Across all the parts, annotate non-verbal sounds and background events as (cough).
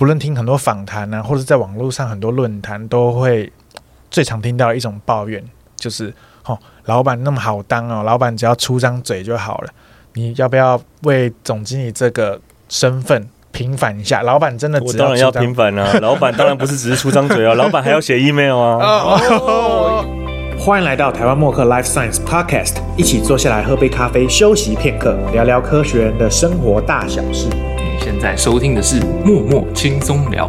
不论听很多访谈啊，或者在网络上很多论坛，都会最常听到一种抱怨，就是哦，老板那么好当哦，老板只要出张嘴就好了。你要不要为总经理这个身份平反一下？老板真的我当然要平反啊！(laughs) 老板当然不是只是出张嘴啊，(laughs) 老板还要写 email 啊。欢迎来到台湾默克 Life Science Podcast，一起坐下来喝杯咖啡，休息片刻，聊聊科学人的生活大小事。你现在收听的是默默轻松聊。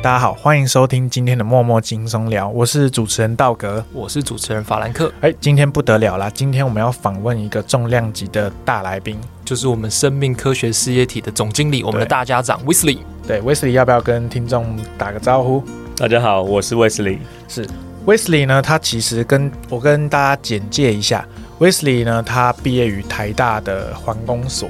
大家好，欢迎收听今天的默默轻松聊，我是主持人道格，我是主持人法兰克。哎，今天不得了啦！今天我们要访问一个重量级的大来宾，就是我们生命科学事业体的总经理，我们的大家长 Wesley。对，Wesley 要不要跟听众打个招呼？大家好，我是 Wesley。是 Wesley 呢？他其实跟我跟大家简介一下，Wesley 呢，他毕业于台大的环工所。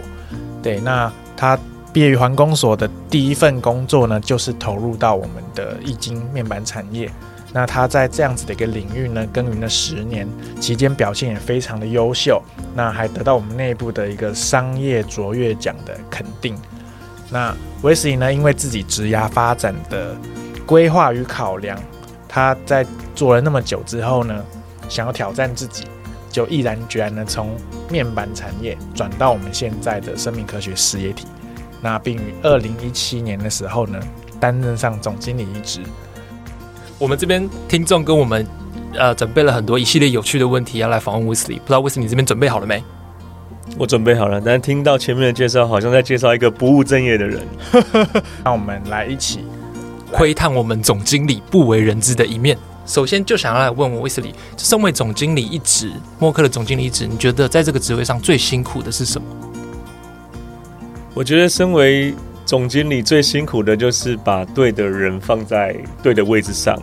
对，那他。毕业于环工所的第一份工作呢，就是投入到我们的易经面板产业。那他在这样子的一个领域呢，耕耘了十年，期间表现也非常的优秀，那还得到我们内部的一个商业卓越奖的肯定。那威斯利呢，因为自己职涯发展的规划与考量，他在做了那么久之后呢，想要挑战自己，就毅然决然的从面板产业转到我们现在的生命科学事业体。那并于二零一七年的时候呢，担任上总经理一职。我们这边听众跟我们呃准备了很多一系列有趣的问题要来访问 Wesley，，不知道威斯利这边准备好了没？我准备好了，但是听到前面的介绍，好像在介绍一个不务正业的人。(laughs) 那我们来一起窥探我们总经理不为人知的一面。首先就想要来问我威斯利，身为总经理一职，默克的总经理一职，你觉得在这个职位上最辛苦的是什么？我觉得身为总经理最辛苦的就是把对的人放在对的位置上，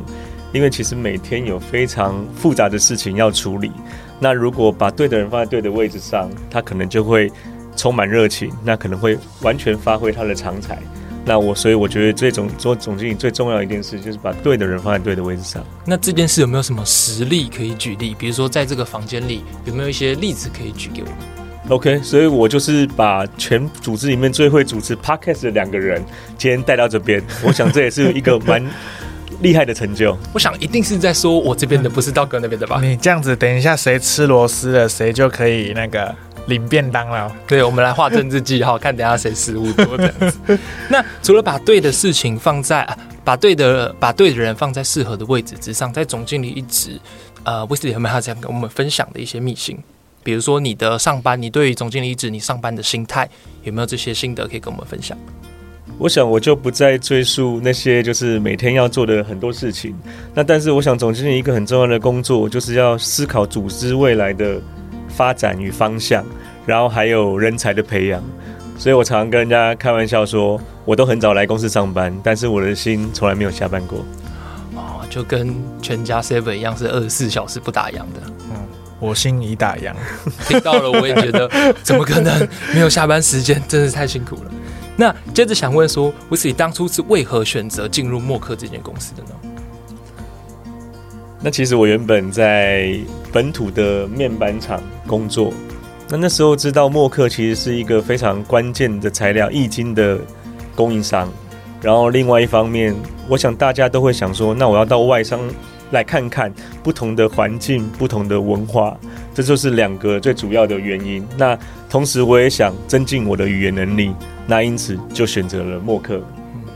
因为其实每天有非常复杂的事情要处理。那如果把对的人放在对的位置上，他可能就会充满热情，那可能会完全发挥他的长才。那我所以我觉得这种做总经理最重要一件事就是把对的人放在对的位置上。那这件事有没有什么实例可以举例？比如说在这个房间里有没有一些例子可以举给我们？OK，所以我就是把全组织里面最会主持 Podcast 的两个人，今天带到这边。(laughs) 我想这也是一个蛮 (laughs) 厉害的成就。我想一定是在说我这边的，不是道哥那边的吧？你这样子，等一下谁吃螺丝了，谁就可以那个领便当了。对，我们来画政治记号，(laughs) 看等下谁失误多这样子。(laughs) 那除了把对的事情放在，啊把对的把对的人放在适合的位置之上，在总经理一直，呃，威斯利有没有这样跟我们分享的一些秘辛？比如说你的上班，你对于总经理一职你上班的心态有没有这些心得可以跟我们分享？我想我就不再赘述那些就是每天要做的很多事情。那但是我想总经理一个很重要的工作就是要思考组织未来的发展与方向，然后还有人才的培养。所以我常常跟人家开玩笑说，我都很早来公司上班，但是我的心从来没有下班过。哦，就跟全家 seven 一样，是二十四小时不打烊的。嗯。我心已打烊，(laughs) 听到了，我也觉得 (laughs) 怎么可能没有下班时间，真是太辛苦了。那接着想问说，威斯利当初是为何选择进入默克这间公司的呢？那其实我原本在本土的面板厂工作，那那时候知道默克其实是一个非常关键的材料易经的供应商，然后另外一方面，我想大家都会想说，那我要到外商。来看看不同的环境、不同的文化，这就是两个最主要的原因。那同时，我也想增进我的语言能力，那因此就选择了默克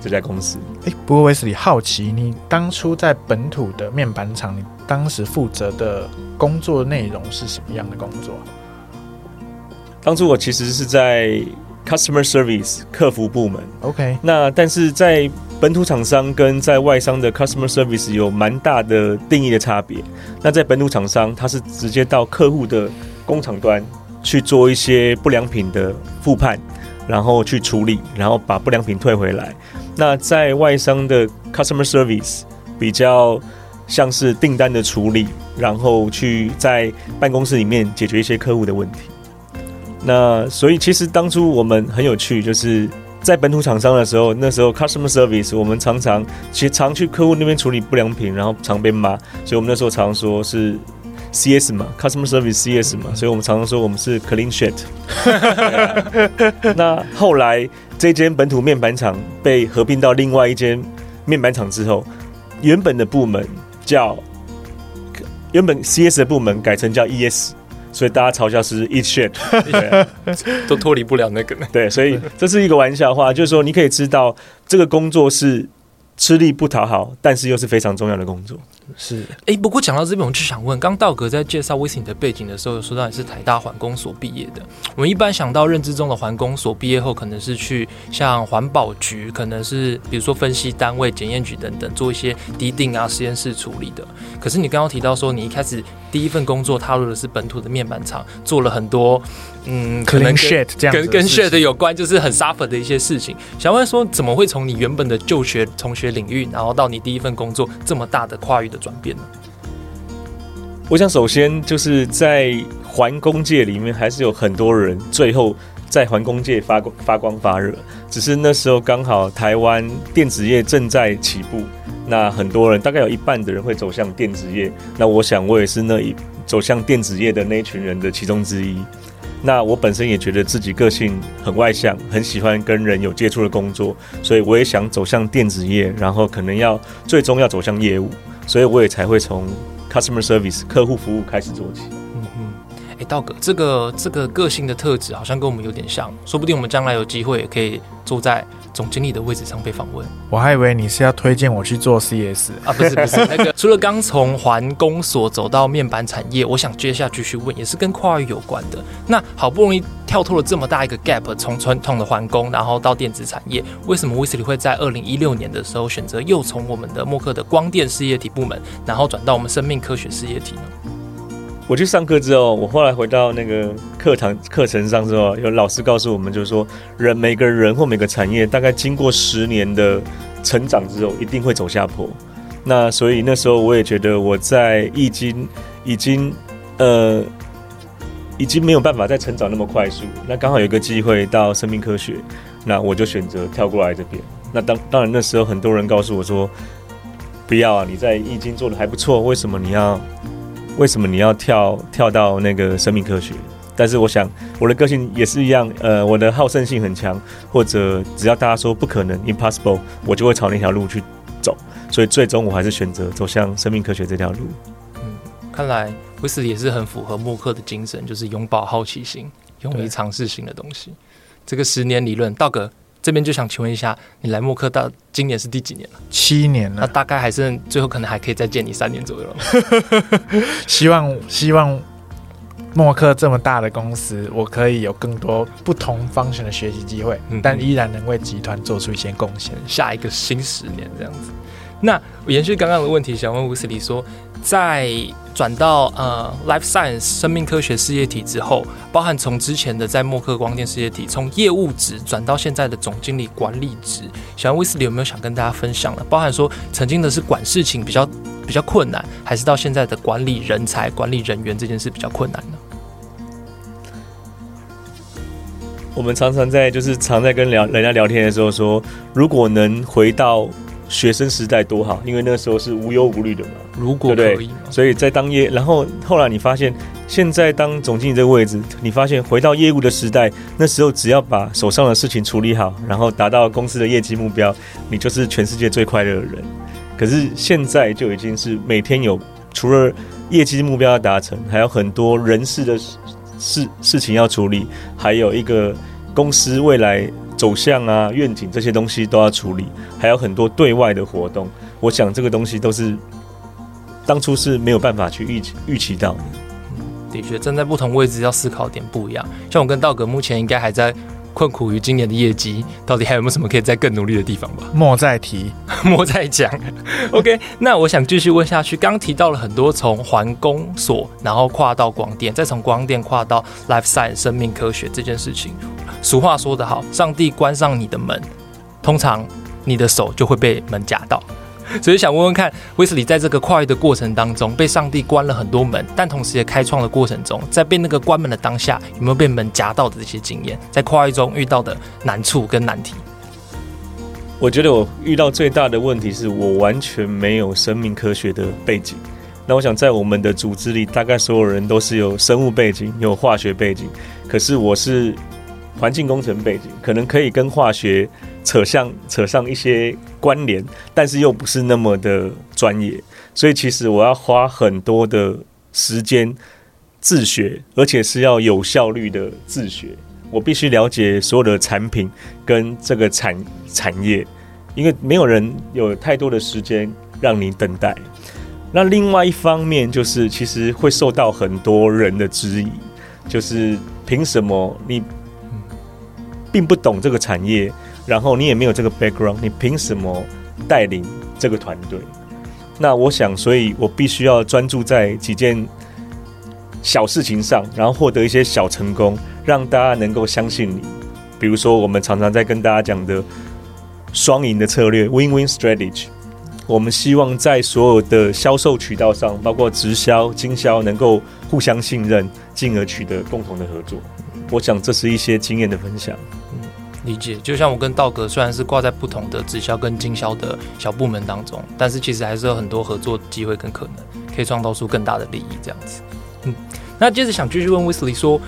这家公司。哎，不过威斯利好奇，你当初在本土的面板厂，你当时负责的工作内容是什么样的工作？当初我其实是在 customer service 客服部门。OK，那但是在本土厂商跟在外商的 customer service 有蛮大的定义的差别。那在本土厂商，它是直接到客户的工厂端去做一些不良品的复判，然后去处理，然后把不良品退回来。那在外商的 customer service 比较像是订单的处理，然后去在办公室里面解决一些客户的问题。那所以其实当初我们很有趣，就是。在本土厂商的时候，那时候 customer service 我们常常其实常去客户那边处理不良品，然后常被骂，所以我们那时候常说是 CS 嘛，customer service CS 嘛，所以我们常常说我们是 clean sheet。(laughs) 那后来这间本土面板厂被合并到另外一间面板厂之后，原本的部门叫原本 CS 的部门改成叫 ES，所以大家嘲笑是 Eat Shit。(laughs) 都脱离不了那个。对，所以这是一个玩笑话，就是说你可以知道这个工作是吃力不讨好，但是又是非常重要的工作。是哎，不过讲到这边，我就想问，刚道格在介绍威斯你的背景的时候，有说到你是台大环工所毕业的。我们一般想到认知中的环工所毕业后，可能是去像环保局，可能是比如说分析单位、检验局等等，做一些滴定啊、实验室处理的。可是你刚刚提到说，你一开始第一份工作踏入的是本土的面板厂，做了很多嗯，可能 shit 这样跟跟 shit 情有关，就是很 suffer 的一些事情。想问说，怎么会从你原本的就学同学领域，然后到你第一份工作这么大的跨越的转变呢？我想首先就是在环工界里面，还是有很多人最后在环工界发光发光发热。只是那时候刚好台湾电子业正在起步，那很多人大概有一半的人会走向电子业。那我想我也是那一走向电子业的那一群人的其中之一。那我本身也觉得自己个性很外向，很喜欢跟人有接触的工作，所以我也想走向电子业，然后可能要最终要走向业务，所以我也才会从 customer service 客户服务开始做起。哎，道哥，这个这个个性的特质好像跟我们有点像，说不定我们将来有机会也可以坐在总经理的位置上被访问我还以为你是要推荐我去做 CS，啊！不是不是，那个 (laughs) 除了刚从环工所走到面板产业，我想接下继续问，也是跟跨域有关的。那好不容易跳脱了这么大一个 gap，从传统的环工，然后到电子产业，为什么威斯里会在二零一六年的时候选择又从我们的默克的光电事业体部门，然后转到我们生命科学事业体呢？我去上课之后，我后来回到那个课堂课程上之后，有老师告诉我们，就是说人每个人或每个产业，大概经过十年的成长之后，一定会走下坡。那所以那时候我也觉得我在易经已经呃已经没有办法再成长那么快速。那刚好有一个机会到生命科学，那我就选择跳过来这边。那当当然那时候很多人告诉我说，不要啊，你在易经做的还不错，为什么你要？为什么你要跳跳到那个生命科学？但是我想我的个性也是一样，呃，我的好胜性很强，或者只要大家说不可能 （impossible），我就会朝那条路去走。所以最终我还是选择走向生命科学这条路。嗯看来威斯也是很符合默克的精神，就是永葆好奇心，勇于尝试新的东西。这个十年理论，道哥这边就想请问一下，你来默克到今年是第几年了？七年了，那大概还剩最后可能还可以再见你三年左右了。(laughs) 希望希望默克这么大的公司，我可以有更多不同方向的学习机会，嗯但依然能为集团做出一些贡献。下一个新十年这样子。那延续刚刚的问题，想问吴斯里说，在转到呃 life science 生命科学事业体之后，包含从之前的在默克光电事业体，从业务职转到现在的总经理管理职，想问威斯里有没有想跟大家分享的？包含说曾经的是管事情比较比较困难，还是到现在的管理人才、管理人员这件事比较困难呢？我们常常在就是常在跟聊人家聊天的时候说，如果能回到学生时代多好，因为那时候是无忧无虑的嘛。如果可以吗？所以在当业，然后后来你发现，现在当总经理这个位置，你发现回到业务的时代，那时候只要把手上的事情处理好，然后达到公司的业绩目标，你就是全世界最快乐的人。可是现在就已经是每天有除了业绩目标要达成，还有很多人事的事事事情要处理，还有一个公司未来走向啊、愿景这些东西都要处理，还有很多对外的活动。我想这个东西都是当初是没有办法去预预期到的。的确，站在不同位置要思考点不一样。像我跟道格目前应该还在困苦于今年的业绩，到底还有没有什么可以再更努力的地方吧？(laughs) 莫再提，莫再讲。(laughs) OK，那我想继续问下去。刚刚提到了很多从环工所，然后跨到光电，再从光电跨到 life science 生命科学这件事情。俗话说得好，上帝关上你的门，通常你的手就会被门夹到。所以想问问看，威斯里在这个跨越的过程当中，被上帝关了很多门，但同时也开创的过程中，在被那个关门的当下，有没有被门夹到的这些经验？在跨越中遇到的难处跟难题？我觉得我遇到最大的问题是我完全没有生命科学的背景。那我想在我们的组织里，大概所有人都是有生物背景、有化学背景，可是我是环境工程背景，可能可以跟化学扯上扯上一些关联，但是又不是那么的专业，所以其实我要花很多的时间自学，而且是要有效率的自学。我必须了解所有的产品跟这个产产业，因为没有人有太多的时间让你等待。那另外一方面就是，其实会受到很多人的质疑，就是凭什么你并不懂这个产业，然后你也没有这个 background，你凭什么带领这个团队？那我想，所以我必须要专注在几件小事情上，然后获得一些小成功，让大家能够相信你。比如说，我们常常在跟大家讲的双赢的策略 （win-win strategy）。我们希望在所有的销售渠道上，包括直销、经销，能够互相信任，进而取得共同的合作。我想这是一些经验的分享。理解，就像我跟道格虽然是挂在不同的直销跟经销的小部门当中，但是其实还是有很多合作机会跟可能，可以创造出更大的利益。这样子，嗯，那接着想继续问威斯利说，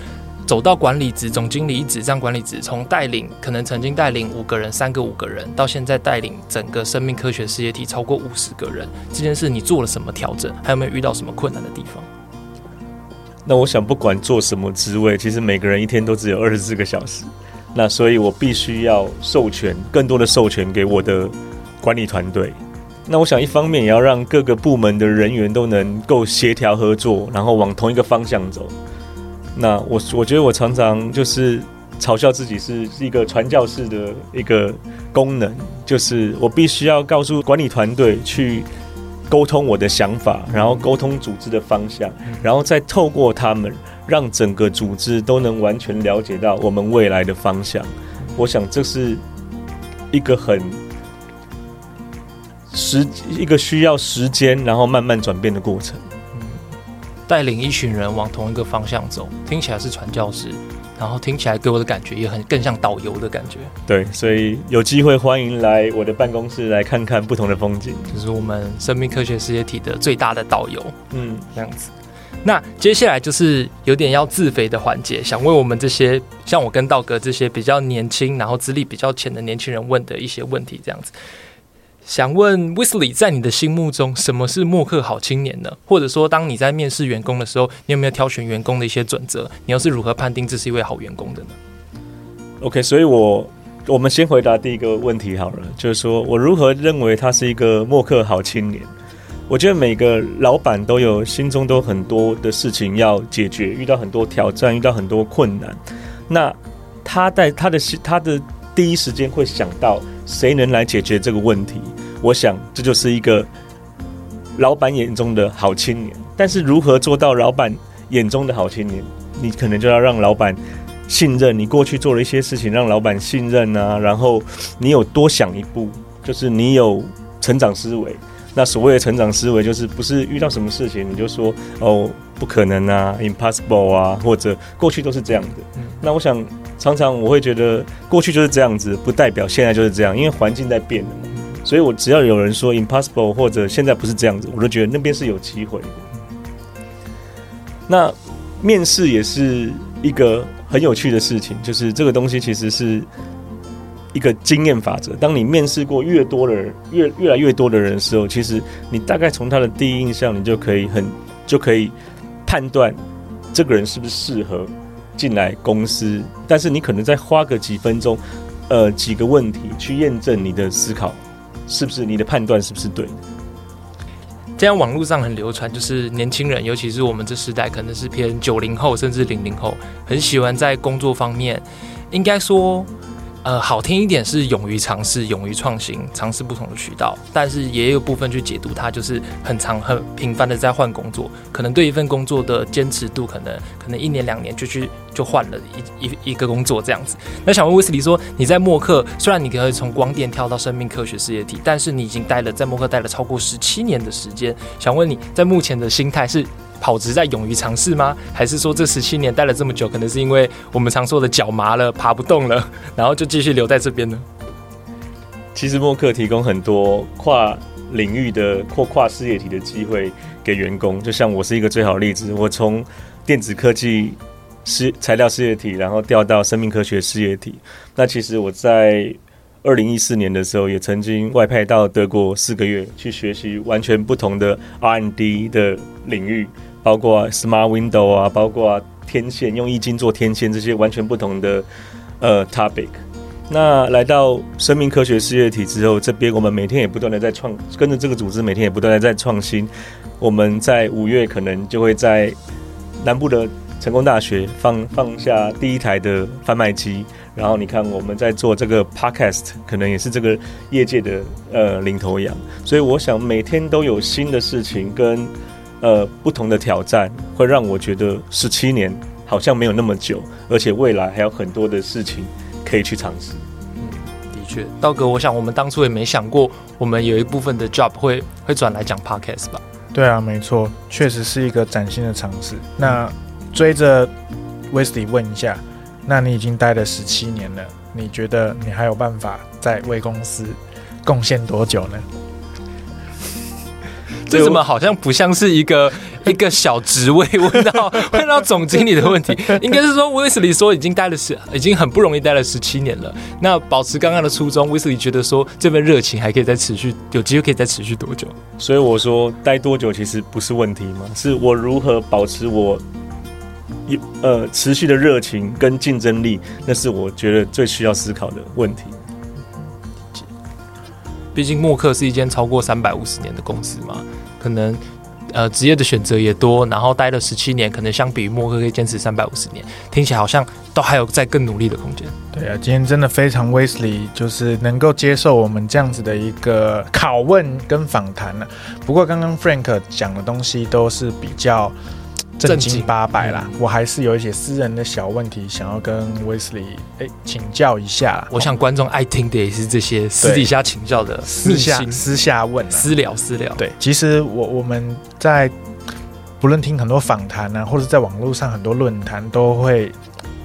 走到管理职、总经理一职这样管理职，从带领可能曾经带领五个人、三个五个人，到现在带领整个生命科学事业体超过五十个人，这件事你做了什么调整？还有没有遇到什么困难的地方？那我想，不管做什么职位，其实每个人一天都只有二十四个小时。那所以，我必须要授权更多的授权给我的管理团队。那我想，一方面也要让各个部门的人员都能够协调合作，然后往同一个方向走。那我我觉得我常常就是嘲笑自己是一个传教士的一个功能，就是我必须要告诉管理团队去沟通我的想法，然后沟通组织的方向，然后再透过他们。让整个组织都能完全了解到我们未来的方向，我想这是一个很时一个需要时间，然后慢慢转变的过程。带领一群人往同一个方向走，听起来是传教士，然后听起来给我的感觉也很更像导游的感觉。对，所以有机会欢迎来我的办公室来看看不同的风景，就是我们生命科学事业体的最大的导游。嗯，这样子。那接下来就是有点要自肥的环节，想问我们这些像我跟道哥这些比较年轻，然后资历比较浅的年轻人问的一些问题，这样子。想问 Wesley，在你的心目中，什么是默克好青年呢？或者说，当你在面试员工的时候，你有没有挑选员工的一些准则？你又是如何判定这是一位好员工的呢？OK，所以我我们先回答第一个问题好了，就是说我如何认为他是一个默克好青年？我觉得每个老板都有心中都很多的事情要解决，遇到很多挑战，遇到很多困难。那他在他的他的第一时间会想到谁能来解决这个问题？我想这就是一个老板眼中的好青年。但是如何做到老板眼中的好青年？你可能就要让老板信任你过去做了一些事情，让老板信任啊。然后你有多想一步，就是你有成长思维。那所谓的成长思维，就是不是遇到什么事情你就说哦不可能啊，impossible 啊，或者过去都是这样的。那我想常常我会觉得过去就是这样子，不代表现在就是这样，因为环境在变的嘛。所以我只要有人说 impossible 或者现在不是这样子，我都觉得那边是有机会的。那面试也是一个很有趣的事情，就是这个东西其实是。一个经验法则，当你面试过越多的人，越越来越多的人的时候，其实你大概从他的第一印象，你就可以很就可以判断这个人是不是适合进来公司。但是你可能再花个几分钟，呃，几个问题去验证你的思考是不是你的判断是不是对的。这样网络上很流传，就是年轻人，尤其是我们这时代，可能是偏九零后甚至零零后，很喜欢在工作方面，应该说。呃，好听一点是勇于尝试、勇于创新、尝试不同的渠道，但是也有部分去解读它，就是很长、很频繁的在换工作，可能对一份工作的坚持度，可能可能一年两年就去就换了一一一个工作这样子。那想问威斯利说，你在默克，虽然你可以从光电跳到生命科学事业体，但是你已经待了在默克待了超过十七年的时间，想问你在目前的心态是？跑直在勇于尝试吗？还是说这十七年待了这么久，可能是因为我们常说的脚麻了，爬不动了，然后就继续留在这边呢？其实默克提供很多跨领域的或跨事业体的机会给员工，就像我是一个最好例子。我从电子科技事材料事业体，然后调到生命科学事业体。那其实我在二零一四年的时候，也曾经外派到德国四个月，去学习完全不同的 R&D 的领域，包括 Smart Window 啊，包括天线用易经做天线这些完全不同的呃 topic。那来到生命科学事业体之后，这边我们每天也不断的在创，跟着这个组织每天也不断的在创新。我们在五月可能就会在南部的成功大学放放下第一台的贩卖机，然后你看我们在做这个 podcast，可能也是这个业界的呃领头羊。所以我想每天都有新的事情跟呃不同的挑战，会让我觉得十七年好像没有那么久，而且未来还有很多的事情可以去尝试。的确，道哥，我想我们当初也没想过，我们有一部分的 job 会会转来讲 podcast 吧？对啊，没错，确实是一个崭新的尝试。那追着 Wesley 问一下，那你已经待了十七年了，你觉得你还有办法再为公司贡献多久呢？这怎么好像不像是一个 (laughs) 一个小职位问到 (laughs) 问到总经理的问题？应该是说威斯利说已经待了十，已经很不容易待了十七年了。那保持刚刚的初衷，威斯利觉得说这份热情还可以再持续，有机会可以再持续多久？所以我说待多久其实不是问题嘛，是我如何保持我一呃持续的热情跟竞争力，那是我觉得最需要思考的问题。毕竟默克是一间超过三百五十年的公司嘛，可能呃职业的选择也多，然后待了十七年，可能相比于默克可以坚持三百五十年，听起来好像都还有在更努力的空间。对啊，今天真的非常 Wesley，就是能够接受我们这样子的一个拷问跟访谈了。不过刚刚 Frank 讲的东西都是比较正经八百啦，我还是有一些私人的小问题想要跟 Wesley 哎请教一下啦。我想观众爱听的也是这些私底下请教的私下私下问啦。私聊私聊。对，其实我我们在不论听很多访谈啊，或者在网络上很多论坛，都会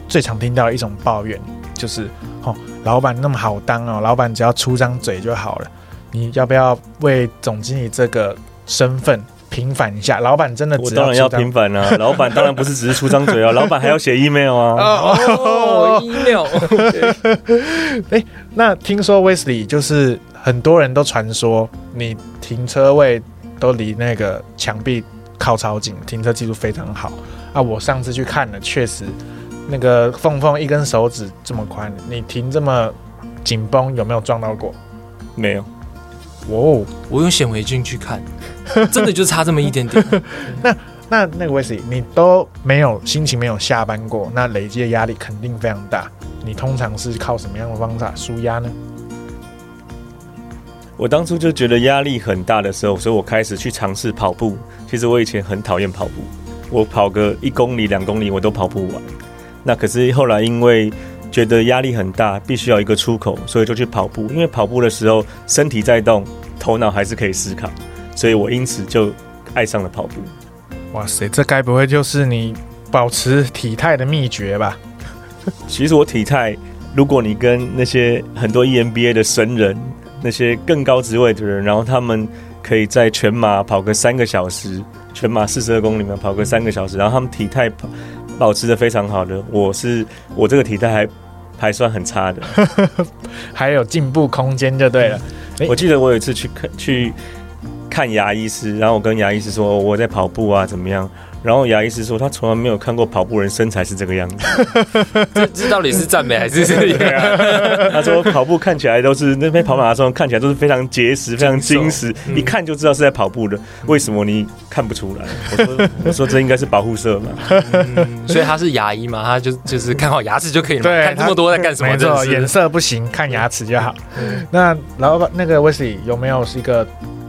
最常听到一种抱怨，就是哦，老板那么好当哦，老板只要出张嘴就好了。你要不要为总经理这个身份平反一下？老板真的只我当然要平反啊、(laughs) 老板当然不是只是出张嘴啊，老板还要写 email 啊。哦，email，哎那听说 Wesley 就是很多人都传说你停车位都离那个墙壁靠超近，停车技术非常好啊。我上次去看了，确实那个缝缝一根手指这么宽，你停这么紧绷，有没有撞到过？没有，哦，我用显微镜去看，(laughs) 真的就差这么一点点。(laughs) 那那个 Wesley 你都没有心情没有下班过，那累积的压力肯定非常大。你通常是靠什么样的方法舒压呢？我当初就觉得压力很大的时候，所以我开始去尝试跑步。其实我以前很讨厌跑步，我跑个一公里、两公里我都跑不完。那可是后来因为觉得压力很大，必须要一个出口，所以就去跑步。因为跑步的时候身体在动，头脑还是可以思考，所以我因此就爱上了跑步。哇塞，这该不会就是你保持体态的秘诀吧？其实我体态，如果你跟那些很多 E EMBA 的神人，那些更高职位的人，然后他们可以在全马跑个三个小时，全马四十二公里嘛，跑个三个小时，然后他们体态保保持的非常好的。我是我这个体态还还算很差的。(laughs) 还有进步空间就对了。诶我记得我有一次去看去看牙医师，然后我跟牙医师说我在跑步啊怎么样，然后牙医师说他从来没有看过跑步人身材是这个样子。(laughs) 这这到底是赞美还是这样？(laughs) 他说跑步看起来都是那边跑马拉松看起来都是非常结实、非常精实，嗯一看就知道是在跑步的。为什么你看不出来？我说我说这应该是保护色嘛。嗯所以他是牙医嘛，他就就是看好牙齿就可以了。对，看这么多在干什么？没错，颜色不行，看牙齿就好。那老板，那个 Wesley 有没有是一个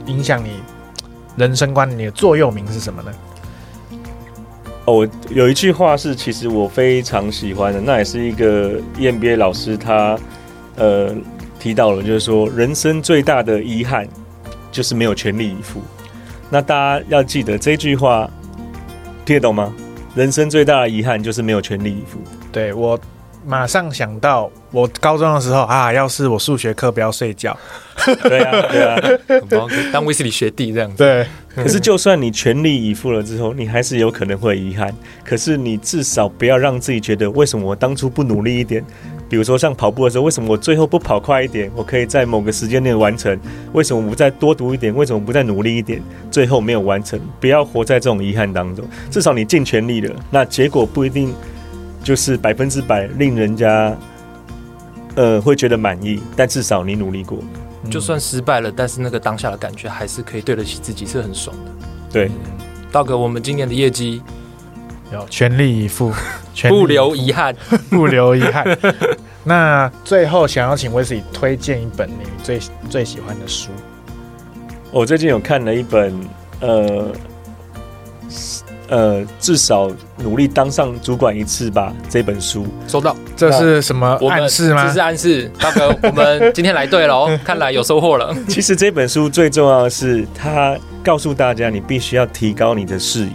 影响你人生观的你的座右铭是什么呢？哦，我有一句话是其实我非常喜欢的，那也是一个 E EMBA 老师他呃提到了，就是说人生最大的遗憾就是没有全力以赴。那大家要记得这句话，听得懂吗？人生最大的遗憾就是没有全力以赴。对我马上想到我高中的时候啊，要是我数学课不要睡觉，对啊，对啊。(laughs) 很棒当威斯理学弟这样子。对，(laughs) 可是就算你全力以赴了之后，你还是有可能会遗憾。可是你至少不要让自己觉得，为什么我当初不努力一点？比如说像跑步的时候，为什么我最后不跑快一点？我可以在某个时间内完成。为什么我不再多读一点？为什么不再努力一点？最后没有完成，不要活在这种遗憾当中。至少你尽全力了，那结果不一定就是百分之百令人家呃会觉得满意，但至少你努力过。就算失败了，但是那个当下的感觉还是可以对得起自己，是很爽的。对，道哥，我们今年的业绩要全力以赴，(laughs) 全力以不留遗憾。(laughs) 不留遗憾。(laughs) 那最后想要请威斯理推荐一本你最最喜欢的书。我最近有看了一本，呃，呃，至少努力当上主管一次吧这本书。收到，这是什么我们暗示吗这是？暗示，大哥，我们今天来对了哦，(laughs) 看来有收获了。其实这本书最重要的是，它告诉大家，你必须要提高你的视野，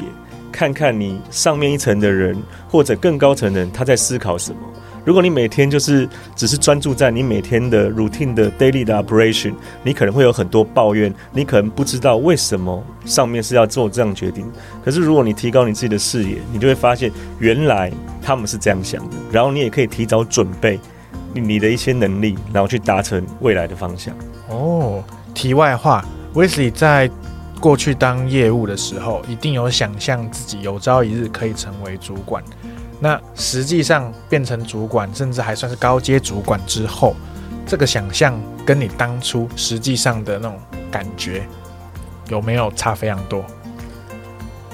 看看你上面一层的人或者更高层的人他在思考什么。如果你每天就是只是专注在你每天的 routine 的 daily 的 operation，你可能会有很多抱怨，你可能不知道为什么上面是要做这样决定。可是如果你提高你自己的视野，你就会发现原来他们是这样想的，然后你也可以提早准备你的一些能力，然后去达成未来的方向。哦，题外话，威斯理在过去当业务的时候，一定有想象自己有朝一日可以成为主管。那实际上变成主管，甚至还算是高阶主管之后，这个想象跟你当初实际上的那种感觉有没有差非常多？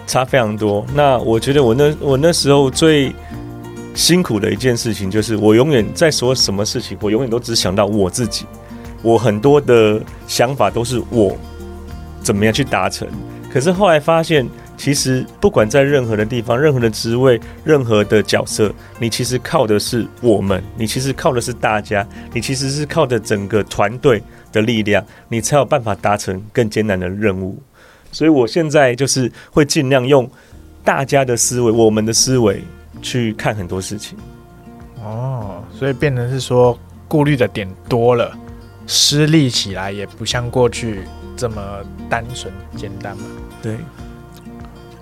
差非常多。那我觉得我那我那时候最辛苦的一件事情，就是我永远在说什么事情，我永远都只想到我自己，我很多的想法都是我怎么样去达成。可是后来发现，其实不管在任何的地方、任何的职位、任何的角色，你其实靠的是我们，你其实靠的是大家，你其实是靠着整个团队的力量，你才有办法达成更艰难的任务。所以我现在就是会尽量用大家的思维、我们的思维去看很多事情。哦，所以变成是说顾虑的点多了，失利起来也不像过去这么单纯简单嘛。对，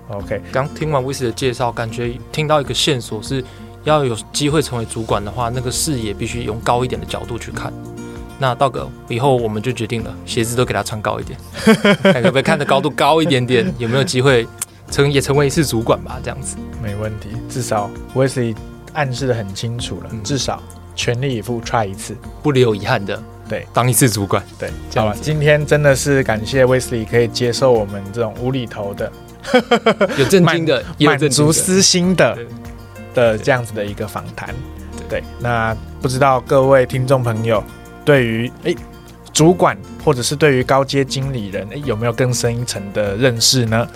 OK，刚听完威斯的介绍，感觉听到一个线索是，要有机会成为主管的话，那个视野必须用高一点的角度去看。那道哥，以后我们就决定了，鞋子都给他穿高一点，(laughs) 看可不可以看的高度高一点点，有没有机会成也成为一次主管吧？这样子，没问题，至少威斯理暗示的很清楚了，嗯至少全力以赴 try 一次。不留遗憾的，对，当一次主管。对，好了，今天真的是感谢威斯理可以接受我们这种无厘头的、(laughs) 有震惊的，有满。足私心的对的这样子的一个访谈。对，那不知道各位听众朋友对于诶主管或者是对于高阶经理人诶有没有更深一层的认识呢？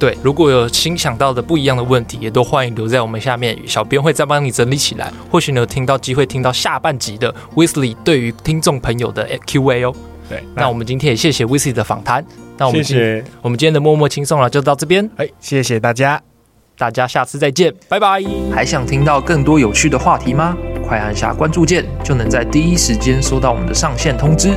对，如果有新想到的不一样的问题，也都欢迎留在我们下面，小编会再帮你整理起来。或许你有听到机会听到下半集的 Wesley 对于听众朋友的 Q&A 哦。对，那我们今天也谢谢 Wesley 的访谈。那我谢们今谢。我们今天的默默轻松了就到这边，哎，谢谢大家。大家下次再见，拜拜。还想听到更多有趣的话题吗？快按下关注键，就能在第一时间收到我们的上线通知。